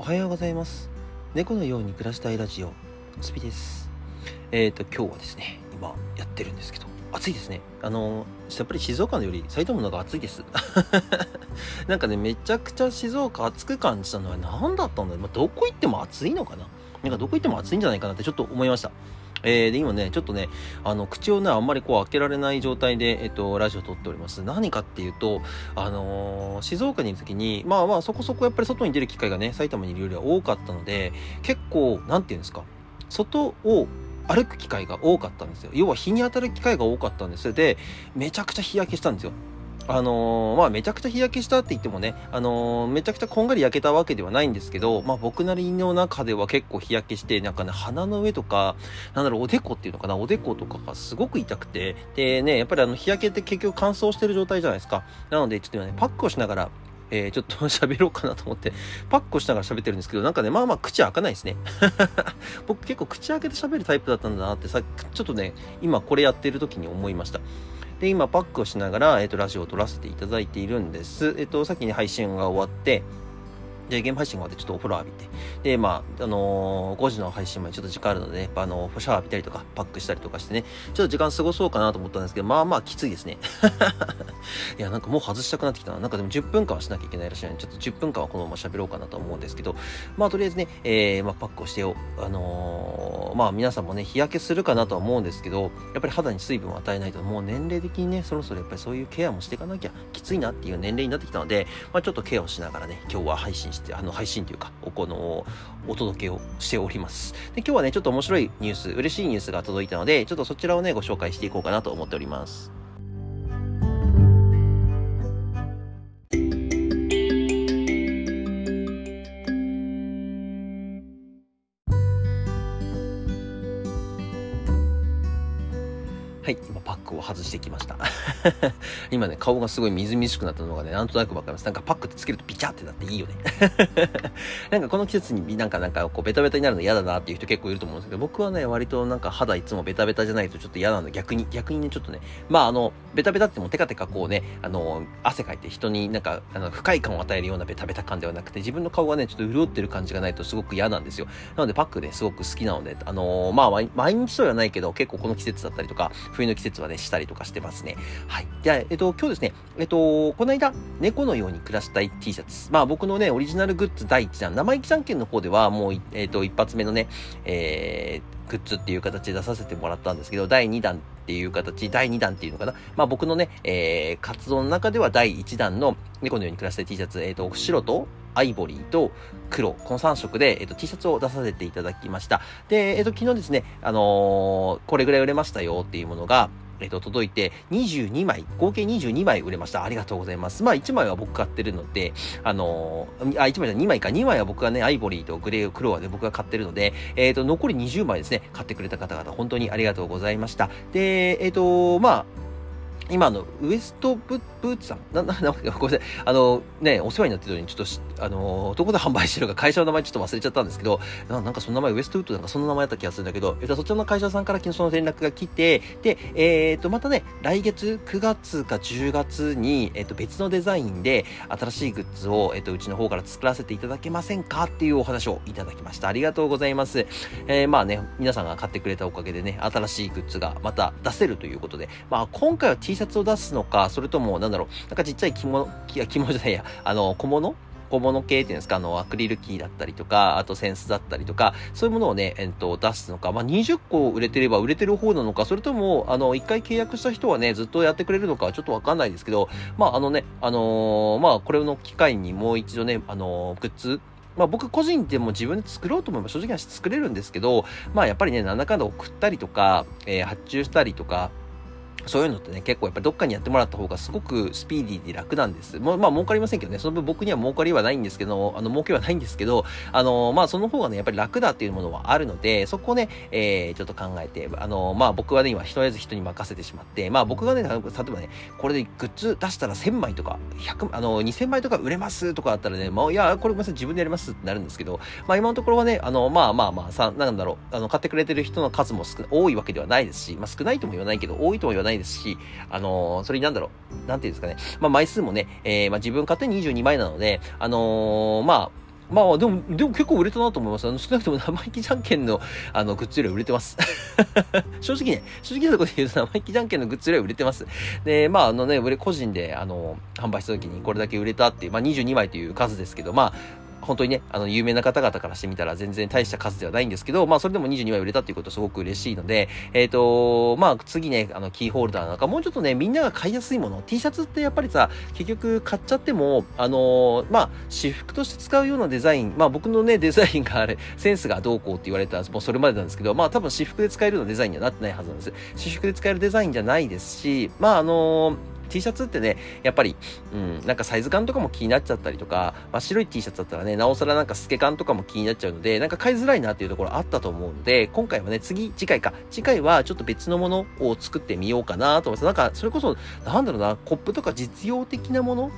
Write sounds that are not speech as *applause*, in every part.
おはようございます。猫のように暮らしたいラジオスピです。えっ、ー、と今日はですね今やってるんですけど暑いですね。あのやっぱり静岡のより埼玉の方が暑いです。*laughs* なんかねめちゃくちゃ静岡暑く感じたのは何だったんだろう、まあ、どこ行っても暑いのかな。なんかどこ行っても暑いんじゃないかなってちょっと思いました。えー、で、今ね、ちょっとね、あの、口をね、あんまりこう開けられない状態で、えっと、ラジオ撮っております。何かっていうと、あのー、静岡にいる時に、まあまあ、そこそこやっぱり外に出る機会がね、埼玉にいるよりは多かったので、結構、なんていうんですか、外を歩く機会が多かったんですよ。要は日に当たる機会が多かったんです。で、めちゃくちゃ日焼けしたんですよ。あのー、まあ、めちゃくちゃ日焼けしたって言ってもね、あのー、めちゃくちゃこんがり焼けたわけではないんですけど、まあ、僕なりの中では結構日焼けして、なんかね、鼻の上とか、なんだろう、おでこっていうのかな、おでことかがすごく痛くて、でね、やっぱりあの、日焼けって結局乾燥してる状態じゃないですか。なので、ちょっと今ね、パックをしながら、えー、ちょっと *laughs* 喋ろうかなと思って、パックをしながら喋ってるんですけど、なんかね、まあまあ口開かないですね。*laughs* 僕結構口開けて喋るタイプだったんだなってさ、ちょっとね、今これやってる時に思いました。で、今パックをしながら、えっ、と、ラジオを録らせていただいているんです。えっ、と、先に配信が終わって、で、ゲーム配信終わってちょっとお風呂浴びて、で、まあ、あのー、5時の配信までちょっと時間あるので、ね、あのー、シャワー浴びたりとか、パックしたりとかしてね、ちょっと時間過ごそうかなと思ったんですけど、まあまあきついですね。*laughs* いや、なんかもう外したくなってきたな。なんかでも10分間はしなきゃいけないらしいので、ちょっと10分間はこのまま喋ろうかなと思うんですけど、まあとりあえずね、えー、まあパックをしてよ、あのー、まあ皆さんもね、日焼けするかなとは思うんですけど、やっぱり肌に水分を与えないと、もう年齢的にね、そろそろやっぱりそういうケアもしていかなきゃきついなっていう年齢になってきたので、まあちょっとケアをしながらね、今日は配信して、あの、配信というか、おこの、お届けをしております。で、今日はね、ちょっと面白いニュース、嬉しいニュースが届いたので、ちょっとそちらをね、ご紹介していこうかなと思っております。はい、今パックを外してきました。*laughs* 今ね、顔がすごいみずみずしくなったのがね、なんとなくわかります。なんかパックってつけるとビチャってなっていいよね。*laughs* なんかこの季節になんかなんかこうベタベタになるの嫌だなっていう人結構いると思うんですけど、僕はね、割となんか肌いつもベタベタじゃないとちょっと嫌なの。逆に、逆にね、ちょっとね、まああの、ベタベタってもテカテカこうね、あの、汗かいて人になんか、あの、不快感を与えるようなベタベタ感ではなくて、自分の顔がね、ちょっと潤ってる感じがないとすごく嫌なんですよ。なのでパックね、すごく好きなので、あのー、まあ毎日とはないけど、結構この季節だったりとか、冬の季節はね、したりとかしてますね。はい。じゃあ、えっと、今日ですね、えっと、この間、猫のように暮らしたい T シャツ。まあ僕のね、オリジナルグッズ第1弾、生意気じゃんけんの方では、もう、えっと、一発目のね、えー、グッズっていう形で出させてもらったんですけど、第2弾っていう形、第2弾っていうのかな。まあ僕のね、えー、活動の中では第1弾の猫のように暮らしたい T シャツ、えっ、と、白とアイボリーと黒、この3色で、えっ、と、T シャツを出させていただきました。で、えっ、と、昨日ですね、あのー、これぐらい売れましたよっていうものが、えっ、と、届いて、22枚、合計22枚売れました。ありがとうございます。まあ、1枚は僕買ってるので、あのー、あ、1枚じゃ2枚か、2枚は僕がね、アイボリーとグレー、クロアで、僕が買ってるので、えっ、ー、と、残り20枚ですね、買ってくれた方々、本当にありがとうございました。で、えっ、と、まあ、今のウエストブブーツさんな、な、な、ごめんなさい。あの、ね、お世話になってるのに、ちょっと、あの、どこで販売してるか会社の名前ちょっと忘れちゃったんですけど、ななんかその名前、ウエストウッドなんかその名前だった気がするんだけど、えっと、そちらの会社さんから昨日その連絡が来て、で、えー、っと、またね、来月9月か10月に、えっと、別のデザインで新しいグッズを、えっと、うちの方から作らせていただけませんかっていうお話をいただきました。ありがとうございます。えー、まあね、皆さんが買ってくれたおかげでね、新しいグッズがまた出せるということで、まあ今回は T シャツを出すのか、それとも、なんだろう、なんかちっちゃい着物、着物じゃないや、あの、小物？小物系っていうんですか、あの、アクリルキーだったりとか、あとセンスだったりとか、そういうものをね、えっと、出すのか、まあ、20個売れてれば売れてる方なのか、それとも、あの、一回契約した人はね、ずっとやってくれるのかちょっとわかんないですけど、まあ、あのね、あのー、まあ、これの機会にもう一度ね、あのー、グッズ、まあ僕個人でも自分で作ろうと思えば正直は作れるんですけど、まあやっぱりね、なんだかんだ送ったりとか、えー、発注したりとか、そういうのってね、結構やっぱりどっかにやってもらった方がすごくスピーディーで楽なんです。もまあ儲かりませんけどね、その分僕には儲かりはないんですけど、あの儲けはないんですけど、あのまあその方がね、やっぱり楽だっていうものはあるので、そこをね、えー、ちょっと考えて、あのまあ僕はね、今、とりあえず人に任せてしまって、まあ僕がね、例えばね、これでグッズ出したら1000枚とか、100、あの、2000枚とか売れますとかあったらね、まあいや、これごめんなさい、自分でやりますってなるんですけど、まあ今のところはね、あの、まあまあまあ、さ、なんだろう、あの、買ってくれてる人の数も少多いわけではないですし、まあ少ないとも言わないけど、多いとも言わないないですし、あのー、それになんだろう、なんていうんですかね、まあ、枚数もね、えー、まあ、自分勝手に22枚なので、あのー、まあ、まあでも、でも結構売れたなと思います。あの、少なくとも生意気じゃんけんの、あの、グッズより売れてます。*laughs* 正直ね、正直なころで言うと生意気じゃんけんのグッズより売れてます。で、まああのね、俺個人で、あの、販売した時にこれだけ売れたっていう、まあ22枚という数ですけど、まあ、本当にね、あの、有名な方々からしてみたら全然大した数ではないんですけど、まあ、それでも22枚売れたっていうことすごく嬉しいので、えっ、ー、と、まあ、次ね、あの、キーホルダーなんか、もうちょっとね、みんなが買いやすいもの、T シャツってやっぱりさ、結局買っちゃっても、あのまあ、私服として使うようなデザイン、まあ、僕のね、デザインがあれ、センスがどうこうって言われたら、もうそれまでなんですけど、まあ、多分私服で使えるようなデザインにはなってないはずなんです。私服で使えるデザインじゃないですし、まあ、あの T シャツってね、やっぱり、うん、なんかサイズ感とかも気になっちゃったりとか、まあ、白い T シャツだったらね、なおさらなんか透け感とかも気になっちゃうので、なんか買いづらいなっていうところあったと思うので、今回はね、次、次回か。次回はちょっと別のものを作ってみようかなと思います。なんか、それこそ、なんだろうな、コップとか実用的なもの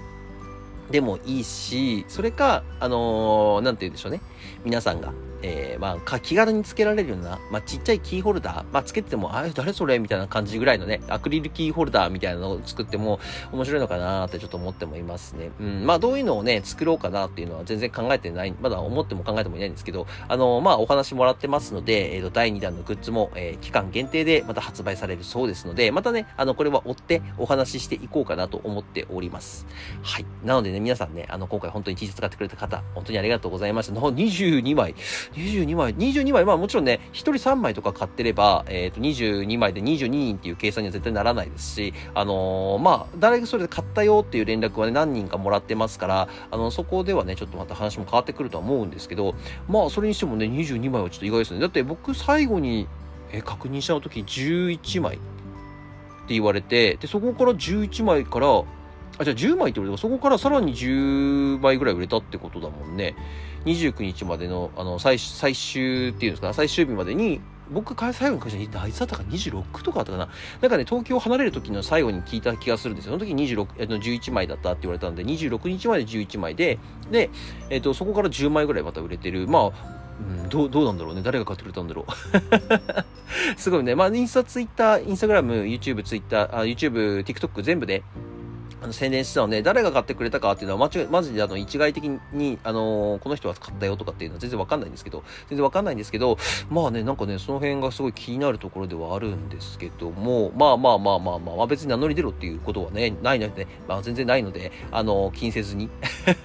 でもいいし、それか、あのー、なんて言うんでしょうね。皆さんが、えー、まあ、気軽につけられるような、まあ、ちっちゃいキーホルダー、まあ、つけてても、あれ、誰それ？みたいな感じぐらいのね、アクリルキーホルダーみたいなのを作っても面白いのかなってちょっと思ってもいますね。うん、まあ、どういうのをね、作ろうかなっていうのは全然考えてない、まだ思っても考えてもいないんですけど、あの、まあ、お話もらってますので、えっ、ー、と、第2弾のグッズも、えー、期間限定でまた発売されるそうですので、またね、あの、これは追ってお話ししていこうかなと思っております。はい。なのでね、皆さんね、あの、今回本当に T シャツ使ってくれた方、本当にありがとうございました。22枚、22枚、22枚、まあもちろんね、1人3枚とか買ってれば、えっ、ー、と、22枚で22人っていう計算には絶対ならないですし、あのー、まあ、誰がそれで買ったよっていう連絡はね、何人かもらってますから、あの、そこではね、ちょっとまた話も変わってくるとは思うんですけど、まあ、それにしてもね、22枚はちょっと意外ですね。だって僕最後に、え確認した時11枚って言われて、で、そこから11枚から、あ、じゃあ10枚って言われたそこからさらに10枚ぐらい売れたってことだもんね。29日までの、あの、最、最終っていうんですか、最終日までに、僕、最後に会社に行ったあいつだったか26とかあったかな。なんかね、東京を離れる時の最後に聞いた気がするんですよ。その時26、えっと、11枚だったって言われたんで、26日まで11枚で、で、えっと、そこから10枚ぐらいまた売れてる。まあ、うん、どう、どうなんだろうね。誰が買ってくれたんだろう。*laughs* すごいね。まあ、インスタ、ツイッター、インスタグラム、YouTube、ツイッター、あ YouTube、TikTok 全部で、あの宣伝してたので、誰が買ってくれたかっていうのは、間違い、マジであの、一概的に、あのー、この人は買ったよとかっていうのは全然わかんないんですけど、全然わかんないんですけど、まあね、なんかね、その辺がすごい気になるところではあるんですけども、まあまあまあまあまあ、まあ、別に名乗り出ろっていうことはね、ないので、ね、まあ全然ないので、あのー、気にせずに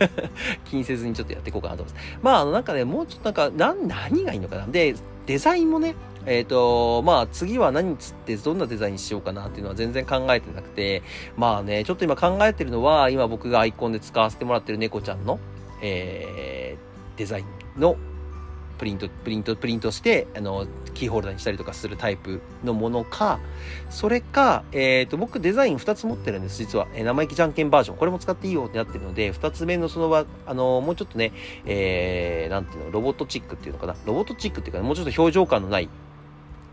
*laughs* 気にせずにちょっとやっていこうかなと思います。まあ、あの、なんかね、もうちょっとなんか、な、何がいいのかな。で、デザインもね、えっ、ー、と、まあ次は何つってどんなデザインしようかなっていうのは全然考えてなくて、まあね、ちょっと今考えてるのは、今僕がアイコンで使わせてもらってる猫ちゃんの、えー、デザインのプリント、プリント、プリントして、あの、キーホルダーにしたりとかするタイプのものか、それか、えっ、ー、と、僕デザイン2つ持ってるんです、実は。えー、生意気じゃんけんバージョン。これも使っていいよってなってるので、2つ目のそのは、あの、もうちょっとね、えー、なんていうの、ロボットチックっていうのかな。ロボットチックっていうか、もうちょっと表情感のない、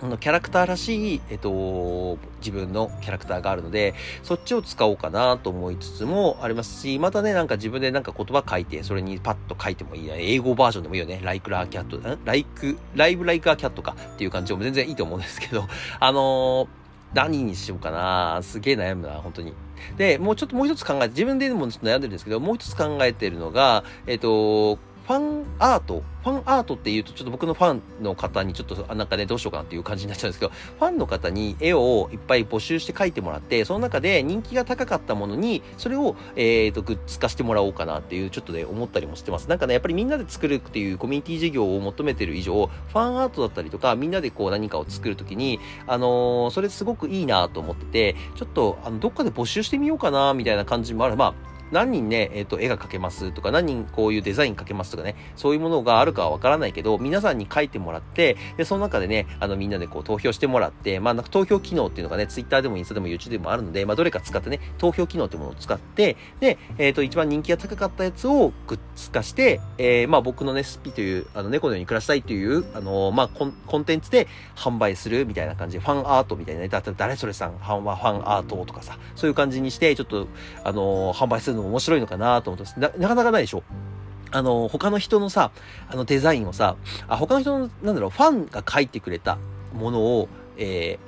あのキャラクターらしい、えっと、自分のキャラクターがあるので、そっちを使おうかなと思いつつもありますし、またね、なんか自分でなんか言葉書いて、それにパッと書いてもいいや。英語バージョンでもいいよね。like a cat, ん？like, live like a cat かっていう感じでも全然いいと思うんですけど、*laughs* あのー、何にしようかなすげえ悩むな、本当に。で、もうちょっともう一つ考えて、自分でもちょっと悩んでるんですけど、もう一つ考えてるのが、えっ、と、ファンアート、ファンアートっていうと、ちょっと僕のファンの方にちょっと、なんかね、どうしようかなっていう感じになっちゃうんですけど、ファンの方に絵をいっぱい募集して描いてもらって、その中で人気が高かったものに、それを、えっ、ー、と、グッズ化してもらおうかなっていう、ちょっとね、思ったりもしてます。なんかね、やっぱりみんなで作るっていうコミュニティ事業を求めてる以上、ファンアートだったりとか、みんなでこう何かを作るときに、あのー、それすごくいいなと思ってて、ちょっと、あの、どっかで募集してみようかな、みたいな感じもある。まあ、何人ね、えっ、ー、と、絵が描けますとか、何人こういうデザイン描けますとかね、そういうものがあるかはわからないけど、皆さんに書いてもらって、で、その中でね、あの、みんなでこう投票してもらって、まあ、なんか投票機能っていうのがね、Twitter でもインスタでも YouTube でもあるので、まあ、どれか使ってね、投票機能っていうものを使って、で、えっ、ー、と、一番人気が高かったやつをグッズ化して、えー、まあ、僕のね、スピという、あの、猫のように暮らしたいという、あのまあコン、コンテンツで販売するみたいな感じで、ファンアートみたいなね、だ誰それさん、ファンはファンアートとかさ、そういう感じにして、ちょっと、あの販売するのも面白いのかなと思ってます。な、かなかないでしょあの、他の人のさ、あのデザインをさ、あ、他の人の、なんだろう、ファンが書いてくれたものを、え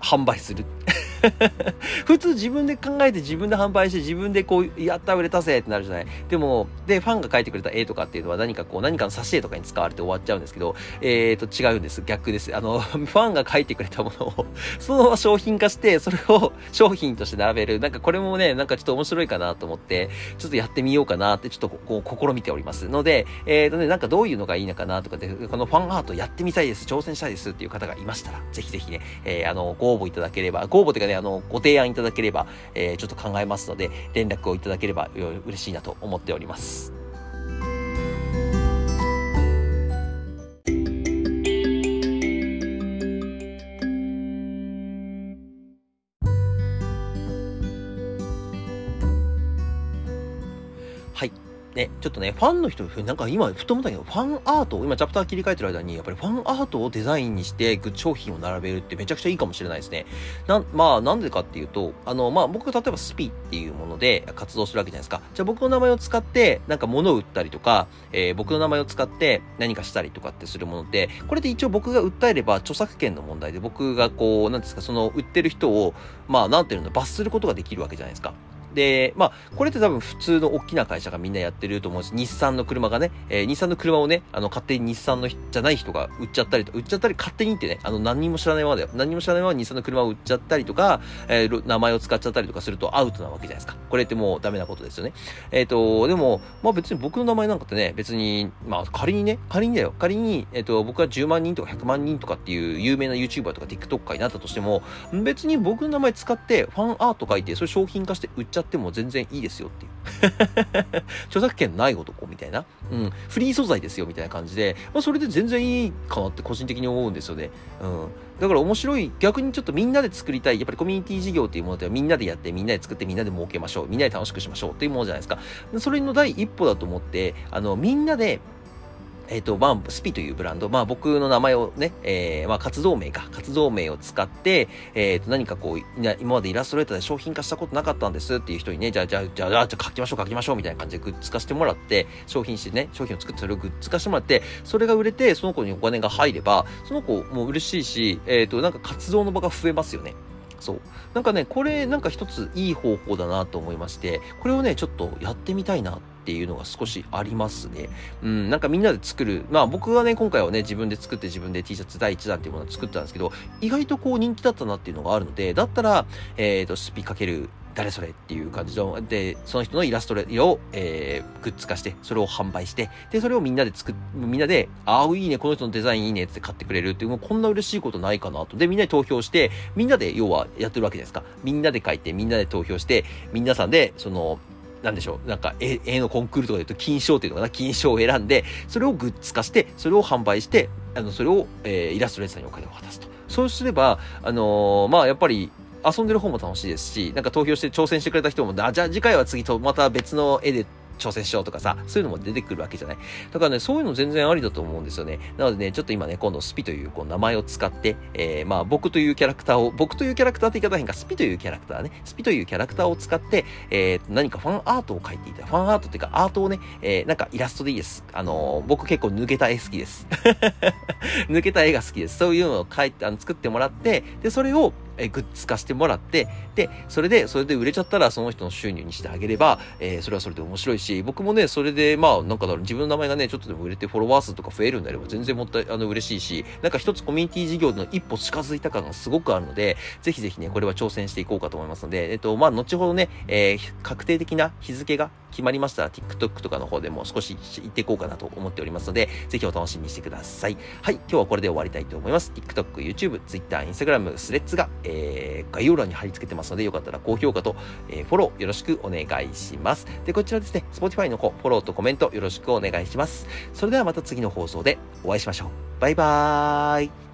ー、販売する。*laughs* 普通自分で考えて自分で販売して自分でこう、やった売れたぜってなるじゃない。でも、で、ファンが書いてくれた絵とかっていうのは何かこう、何かの挿絵とかに使われて終わっちゃうんですけど、えーと、違うんです。逆です。あの、*laughs* ファンが書いてくれたものを *laughs* そのまま商品化して、それを商品として並べる。なんかこれもね、なんかちょっと面白いかなと思って、ちょっとやってみようかなって、ちょっとこう、試みております。ので、えーとね、なんかどういうのがいいのかなとかで、このファンアートやってみたいです、挑戦したいですっていう方がいましたら、ぜひぜひね、えー、あの、ご応募いただければ、ご応募というかね、あの、ご提案いただければ、えー、ちょっと考えますので、連絡をいただければ嬉しいなと思っております。ちょっとね、ファンの人、なんか今、ふと思ったけど、ファンアートを、今チャプター切り替えてる間に、やっぱりファンアートをデザインにして、グッ商品を並べるってめちゃくちゃいいかもしれないですね。な、まあ、なんでかっていうと、あの、まあ、僕、例えばスピっていうもので活動するわけじゃないですか。じゃあ僕の名前を使って、なんか物を売ったりとか、えー、僕の名前を使って何かしたりとかってするもので、これで一応僕が訴えれば著作権の問題で、僕がこう、なんですか、その売ってる人を、まあ、なんていうの、罰することができるわけじゃないですか。で、まあ、これって多分普通の大きな会社がみんなやってると思うんです。日産の車がね、えー、日産の車をね、あの、勝手に日産のじゃない人が売っちゃったりと、売っちゃったり勝手にってね、あの、何にも知らないままだよ。何にも知らないまま日産の車を売っちゃったりとか、えー、名前を使っちゃったりとかするとアウトなわけじゃないですか。これってもうダメなことですよね。えっ、ー、と、でも、まあ別に僕の名前なんかってね、別に、まあ仮にね、仮にだよ。仮に、えっ、ー、と、僕が10万人とか100万人とかっていう有名な YouTuber とか TikToker になったとしても、別に僕の名前使ってファンアート書いて、それ商品化して売っちゃっても全然いいですよっていう。*laughs* 著作権ない男みたいな。うん。フリー素材ですよみたいな感じで、まあ、それで全然いいかなって個人的に思うんですよね。うん。だから面白い、逆にちょっとみんなで作りたい、やっぱりコミュニティ事業っていうものではみんなでやって、みんなで作って、みんなで儲けましょう。みんなで楽しくしましょうっていうものじゃないですか。それの第一歩だと思って、あの、みんなでえっ、と、まあ、スピというブランド、まあ、僕の名前をね、えー、まあ、活動名か、活動名を使って、えっ、ー、と、何かこう、今までイラストレーターで商品化したことなかったんですっていう人にね、じゃあ、じゃあ、じゃあ、じゃあ書きましょう、書きましょう、みたいな感じでグッズ化してもらって、商品してね、商品を作ってそれをグッズ化してもらって、それが売れて、その子にお金が入れば、その子も嬉しいし、えっ、と、なんか活動の場が増えますよね。そう。なんかね、これなんか一ついい方法だなと思いまして、これをね、ちょっとやってみたいなってっていうのが少しありますね。うん、なんかみんなで作る。まあ僕はね、今回はね、自分で作って自分で T シャツ第1弾っていうものを作ったんですけど、意外とこう人気だったなっていうのがあるので、だったら、えっ、ー、と、スピかける誰それっていう感じの、で、その人のイラストを、えー、グッズ化して、それを販売して、で、それをみんなで作っ、みんなで、ああ、いいね、この人のデザインいいねって買ってくれるっていう、もうこんな嬉しいことないかなと。で、みんなで投票して、みんなで要はやってるわけじゃないですか。みんなで書いて、みんなで投票して、皆さんで、その、なんでしょう、なんか絵、絵のコンクールとかで言うと金賞っていうのかな、金賞を選んで、それをグッズ化して、それを販売して、あの、それを、えー、イラストレーターにお金を渡すと。そうすれば、あのー、まあ、やっぱり、遊んでる方も楽しいですし、なんか投票して挑戦してくれた人も、あ、じゃあ次回は次とまた別の絵で挑戦しようとかさ、そういうのも出てくるわけじゃない。だからね、そういうの全然ありだと思うんですよね。なのでね、ちょっと今ね、今度スピというこう名前を使って、えー、まあ僕というキャラクターを、僕というキャラクターって言い方変か、スピというキャラクターね、スピというキャラクターを使って、えー、何かファンアートを描いていた。ファンアートっていうか、アートをね、えー、なんかイラストでいいです。あのー、僕結構抜けた絵好きです。*laughs* 抜けた絵が好きです。そういうのを描いて、あの、作ってもらって、で、それを、えグッズ化してもらって、で、それで、それで売れちゃったらその人の収入にしてあげれば、えー、それはそれで面白いし、僕もね、それで、まあ、なんかだろう、自分の名前がね、ちょっとでも売れてフォロワー数とか増えるんであれば全然もったい、あの、嬉しいし、なんか一つコミュニティ事業の一歩近づいた感がすごくあるので、ぜひぜひね、これは挑戦していこうかと思いますので、えっと、まあ、後ほどね、えー、確定的な日付が決まりましたら TikTok とかの方でも少し行っていこうかなと思っておりますので、ぜひお楽しみにしてください。はい、今日はこれで終わりたいと思います。TikTok、YouTube、Twitter、Instagram、スレッズが、えー、概要欄に貼り付けてますので、よかったら高評価と、えー、フォローよろしくお願いします。で、こちらですね、Spotify の方、フォローとコメントよろしくお願いします。それではまた次の放送でお会いしましょう。バイバーイ。